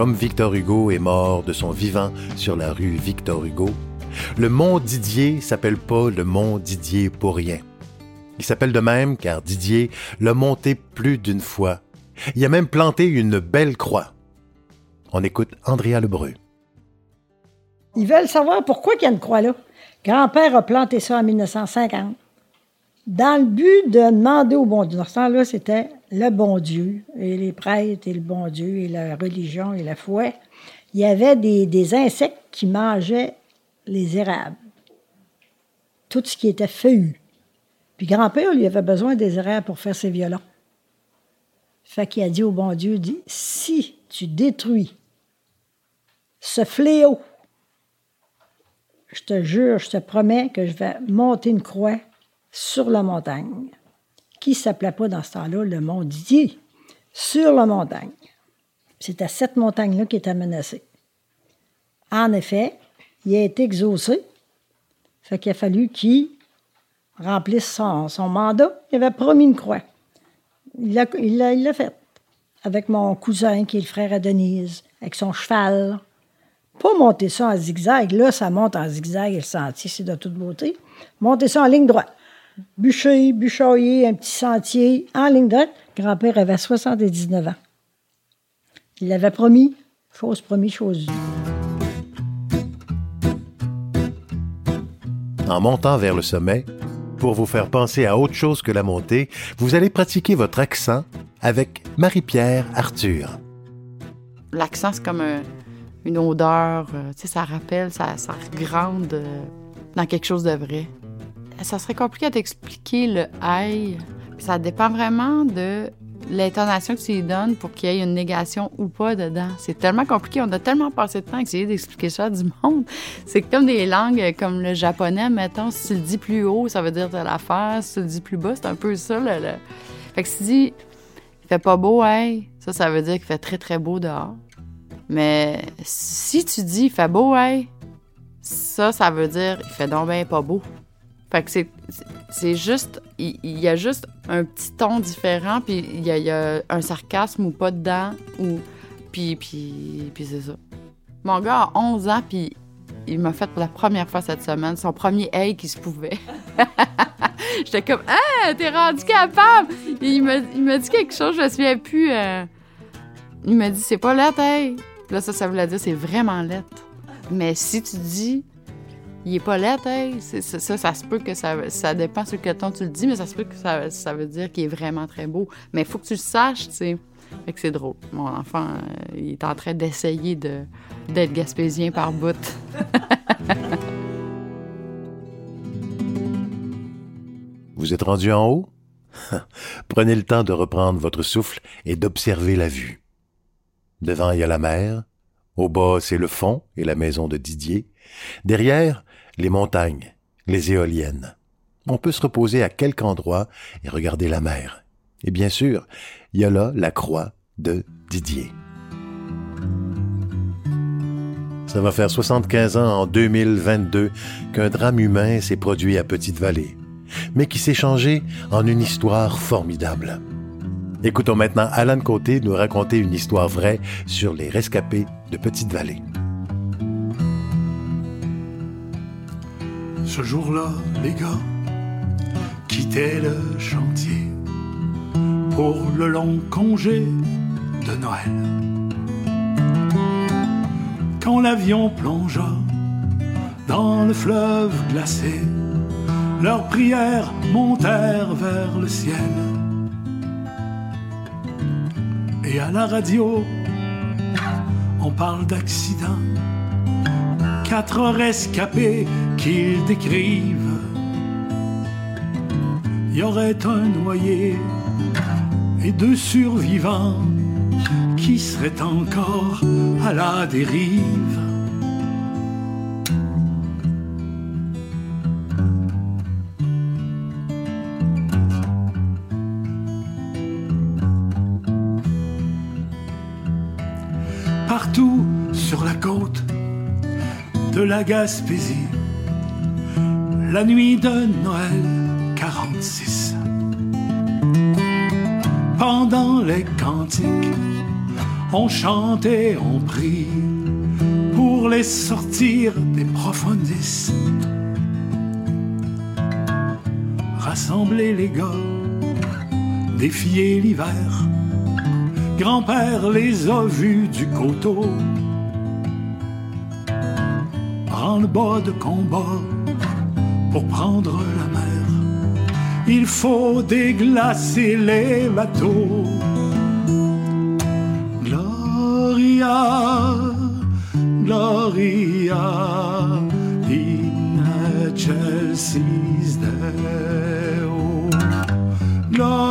Comme Victor Hugo est mort de son vivant sur la rue Victor Hugo, le mont Didier s'appelle pas le mont Didier pour rien. Il s'appelle de même car Didier l'a monté plus d'une fois. Il a même planté une belle croix. On écoute Andrea Lebreu. Ils veulent savoir pourquoi il y a une croix là. Grand-père a planté ça en 1950. Dans le but de demander au bon Dieu. Temps-là, c'était le bon Dieu, et les prêtres, et le bon Dieu, et la religion, et la foi. Il y avait des, insectes qui mangeaient les érables. Tout ce qui était feuillu. Puis grand-père, lui, avait besoin des érables pour faire ses violons. Fait qu'il a dit au bon Dieu, dit, si tu détruis ce fléau, je te jure, je te promets que je vais monter une croix sur la montagne, qui s'appelait pas dans ce temps-là le mont Didier, sur la montagne. C'est à cette montagne-là qui était menacée. En effet, il a été exaucé. Fait qu'il a fallu qu'il remplisse son, mandat. Il avait promis une croix. Il l'a fait. Avec mon cousin, qui est le frère à Denise, avec son cheval. Pas monter ça en zigzag. Là, ça monte en zigzag et le sentier, c'est de toute beauté. Monter ça en ligne droite. Bûcher, bûchoyer, un petit sentier en ligne droite. Grand-père avait 79 ans. Il l'avait promis, chose promis, chose En montant vers le sommet, pour vous faire penser à autre chose que la montée, vous allez pratiquer votre accent avec Marie-Pierre Arthur. L'accent, c'est comme une odeur, euh, tu sais, ça rappelle, ça, ça grande euh, dans quelque chose de vrai. Ça serait compliqué à t'expliquer le aïe. Ça dépend vraiment de l'intonation que tu lui donnes pour qu'il y ait une négation ou pas dedans. C'est tellement compliqué. On a tellement passé de temps à essayer d'expliquer ça à du monde. C'est comme des langues comme le japonais, mettons. Si tu le dis plus haut, ça veut dire de l'affaire. Si tu le dis plus bas, c'est un peu ça. Le, Fait que si tu dis « il fait pas beau, hey », ça, ça veut dire qu'il fait très, très beau dehors. Mais si tu dis « il fait beau, hey », ça, ça veut dire « il fait donc bien pas beau ». Fait que c'est juste, il, y a juste un petit ton différent, puis il y, a, un sarcasme ou pas dedans, ou, puis, puis, puis c'est ça. Mon gars a 11 ans, puis il m'a fait pour la première fois cette semaine son premier hey qui se pouvait. J'étais comme, ah, t'es rendu capable! il m'a dit quelque chose, je me souviens plus. Euh, il m'a dit, c'est pas lettre, hey! Là, ça, ça voulait dire, c'est vraiment lettre. Mais si tu dis, il est pas lettre, ça, ça, se peut que ça, ça dépend sur quel ton tu le dis, mais ça se peut que ça, ça veut dire qu'il est vraiment très beau. Mais il faut que tu le saches, tu sais. Fait que c'est drôle. Mon enfant, euh, il est en train d'essayer de, d'être gaspésien par bout. Vous êtes rendu en haut? Prenez le temps de reprendre votre souffle et d'observer la vue. Devant, il y a la mer. Au bas, c'est le fond et la maison de Didier. Derrière, les montagnes, les éoliennes. On peut se reposer à quelque endroit et regarder la mer. Et bien sûr, il y a là la croix de Didier. Ça va faire 75 ans en 2022 qu'un drame humain s'est produit à Petite-Vallée, mais qui s'est changé en une histoire formidable. Écoutons maintenant Alan Côté nous raconter une histoire vraie sur les rescapés de Petite-Vallée. Ce jour-là, les gars quittaient le chantier pour le long congé de Noël. Quand l'avion plongea dans le fleuve glacé, leurs prières montèrent vers le ciel. Et à la radio, on parle d'accident quatre rescapés qu'ils décrivent. Il y aurait un noyé et deux survivants qui seraient encore à la dérive. Partout sur la côte, de la Gaspésie, la nuit de Noël 46. Pendant les cantiques, on chantait, on prie pour les sortir des profondis. Rassembler les gars, défier l'hiver. Grand-père les a vus du coteau. Prends le bas de combat pour prendre la mer. Il faut déglacer les bateaux. Gloria, Gloria, in Chelsea's Deo. Gloria,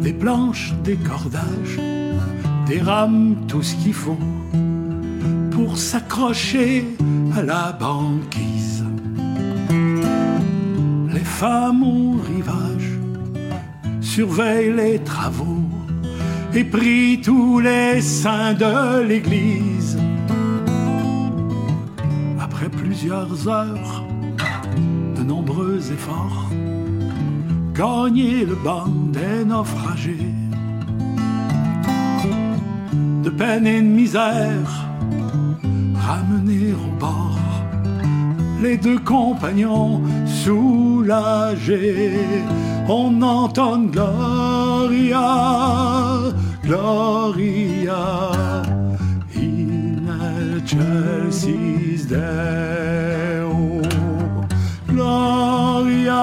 Des planches, des cordages, des rames, tout ce qu'il faut pour s'accrocher à la banquise. Les femmes au rivage surveillent les travaux et prient tous les saints de l'église. Après plusieurs heures de nombreux efforts, gagner le banc des naufragés. De peine et de misère, ramener au bord les deux compagnons soulagés. On entend Gloria, Gloria, in Chelsea's Deo. Gloria,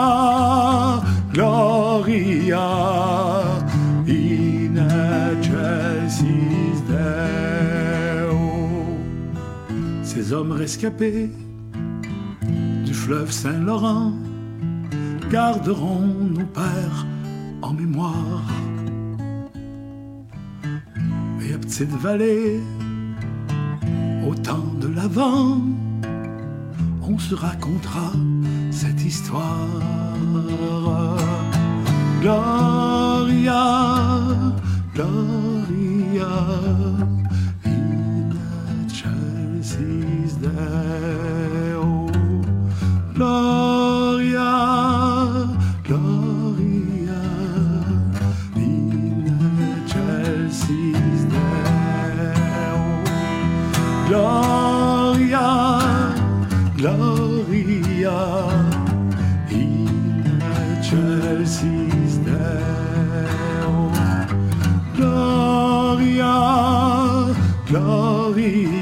Ces hommes rescapés du fleuve Saint-Laurent garderont nos pères en mémoire. Et à Petite Vallée, au temps de l'Avent, on se racontera cette histoire. Gloria, Gloria, in Chelsea's Deo. Gloria, Gloria, in Chelsea's Deo. Gloria, Gloria, Gloria, Gloria, in